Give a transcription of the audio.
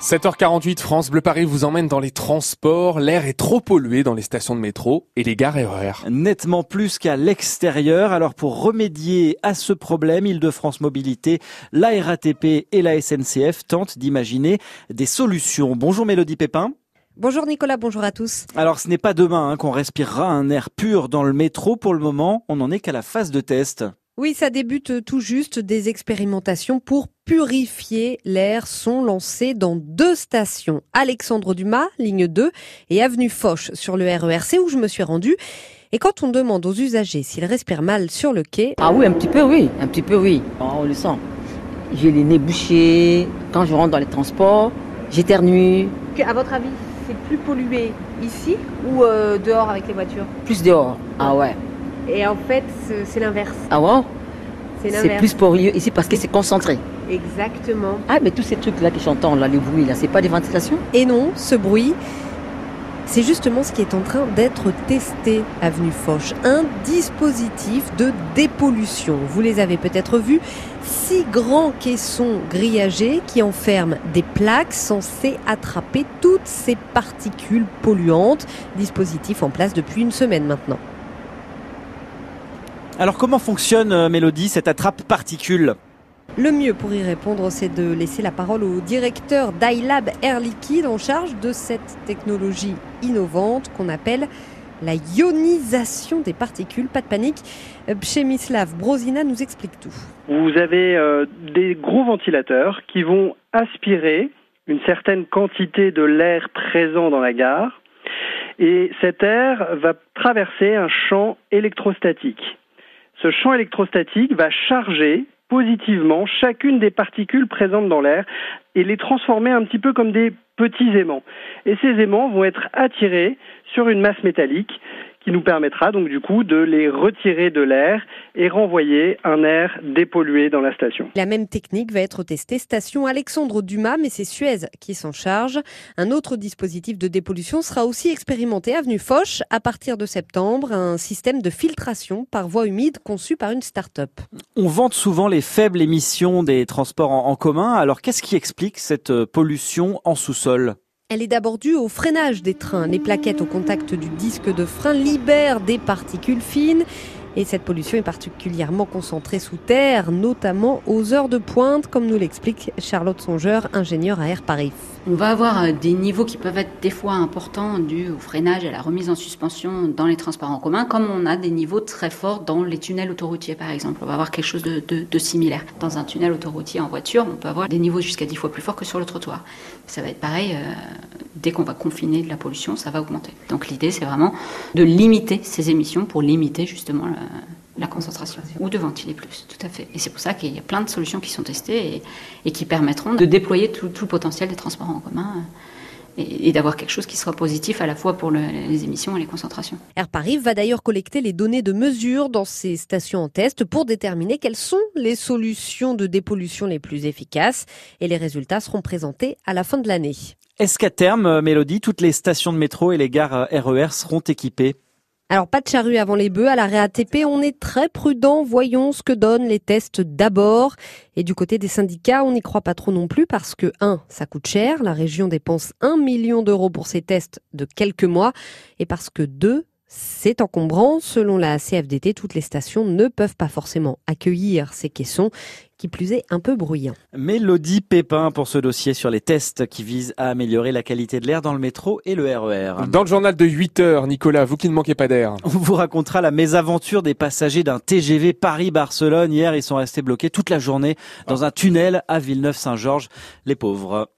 7h48, France Bleu Paris vous emmène dans les transports. L'air est trop pollué dans les stations de métro et les gares RER. Nettement plus qu'à l'extérieur. Alors pour remédier à ce problème, Île-de-France Mobilité, la RATP et la SNCF tentent d'imaginer des solutions. Bonjour Mélodie Pépin. Bonjour Nicolas, bonjour à tous. Alors ce n'est pas demain hein, qu'on respirera un air pur dans le métro. Pour le moment, on n'en est qu'à la phase de test. Oui, ça débute tout juste. Des expérimentations pour purifier l'air sont lancées dans deux stations. Alexandre Dumas, ligne 2, et Avenue Foch sur le RERC où je me suis rendue. Et quand on demande aux usagers s'ils respirent mal sur le quai... Ah oui, un petit peu oui, un petit peu oui, on le sent. J'ai les nez bouchés, quand je rentre dans les transports, j'éternue. À votre avis, c'est plus pollué ici ou euh, dehors avec les voitures? Plus dehors, ah ouais. Et en fait, c'est l'inverse. Ah ouais? C'est plus poreux ici parce que c'est concentré. Exactement. Ah, mais tous ces trucs-là que j'entends, là, les bruits, là, c'est pas des ventilations? Et non, ce bruit, c'est justement ce qui est en train d'être testé, Avenue Foch. Un dispositif de dépollution. Vous les avez peut-être vus. Six grands caissons grillagés qui enferment des plaques censées attraper toutes ces particules polluantes. Dispositif en place depuis une semaine maintenant. Alors comment fonctionne, euh, Mélodie, cette attrape particule le mieux pour y répondre, c'est de laisser la parole au directeur d'iLab Air Liquide en charge de cette technologie innovante qu'on appelle la ionisation des particules. Pas de panique. Przemyslav Brozina nous explique tout. Vous avez euh, des gros ventilateurs qui vont aspirer une certaine quantité de l'air présent dans la gare et cet air va traverser un champ électrostatique ce champ électrostatique va charger positivement chacune des particules présentes dans l'air et les transformer un petit peu comme des petits aimants. Et ces aimants vont être attirés sur une masse métallique qui nous permettra donc du coup de les retirer de l'air et renvoyer un air dépollué dans la station. La même technique va être testée station Alexandre Dumas, mais c'est Suez qui s'en charge. Un autre dispositif de dépollution sera aussi expérimenté avenue Foch à partir de septembre, un système de filtration par voie humide conçu par une start-up. On vante souvent les faibles émissions des transports en commun. Alors qu'est-ce qui explique cette pollution en sous-sol? Elle est d'abord due au freinage des trains. Les plaquettes au contact du disque de frein libèrent des particules fines et cette pollution est particulièrement concentrée sous terre, notamment aux heures de pointe, comme nous l'explique Charlotte Songeur, ingénieure à Air Paris. On va avoir euh, des niveaux qui peuvent être des fois importants dus au freinage et à la remise en suspension dans les transports en commun, comme on a des niveaux très forts dans les tunnels autoroutiers, par exemple. On va avoir quelque chose de, similaire. Dans un tunnel autoroutier en voiture, on peut avoir des niveaux jusqu'à 10 fois plus forts que sur le trottoir. Ça va être pareil, euh, dès qu'on va confiner de la pollution, ça va augmenter. Donc l'idée, c'est vraiment de limiter ces émissions pour limiter justement concentration ou de ventiler plus, tout à fait. Et c'est pour ça qu'il y a plein de solutions qui sont testées et, qui permettront de déployer tout, le potentiel des transports en commun euh, et, d'avoir quelque chose qui sera positif à la fois pour les émissions et les concentrations. Air Paris va d'ailleurs collecter les données de mesure dans ces stations en test pour déterminer quelles sont les solutions de dépollution les plus efficaces et les résultats seront présentés à la fin de l'année. Est-ce qu'à terme, euh, Mélodie, toutes les stations de métro et les gares RER euh, e seront équipées? Alors pas de charrue avant les bœufs, à la RATP on est très prudent, voyons ce que donnent les tests d'abord. Et du côté des syndicats, on n'y croit pas trop non plus parce que 1, ça coûte cher, la région dépense 1 million d'euros pour ces tests de quelques mois, et parce que 2, c'est encombrant. Selon la CFDT, toutes les stations ne peuvent pas forcément accueillir ces caissons, qui plus est un peu bruyants. Mélodie Pépin pour ce dossier sur les tests qui visent à améliorer la qualité de l'air dans le métro et le RER. E dans le journal de 8 heures, Nicolas, vous qui ne manquez pas d'air. On vous racontera la mésaventure des passagers d'un TGV Paris-Barcelone. Hier, ils sont restés bloqués toute la journée dans un tunnel à Villeneuve-Saint-Georges. Les pauvres.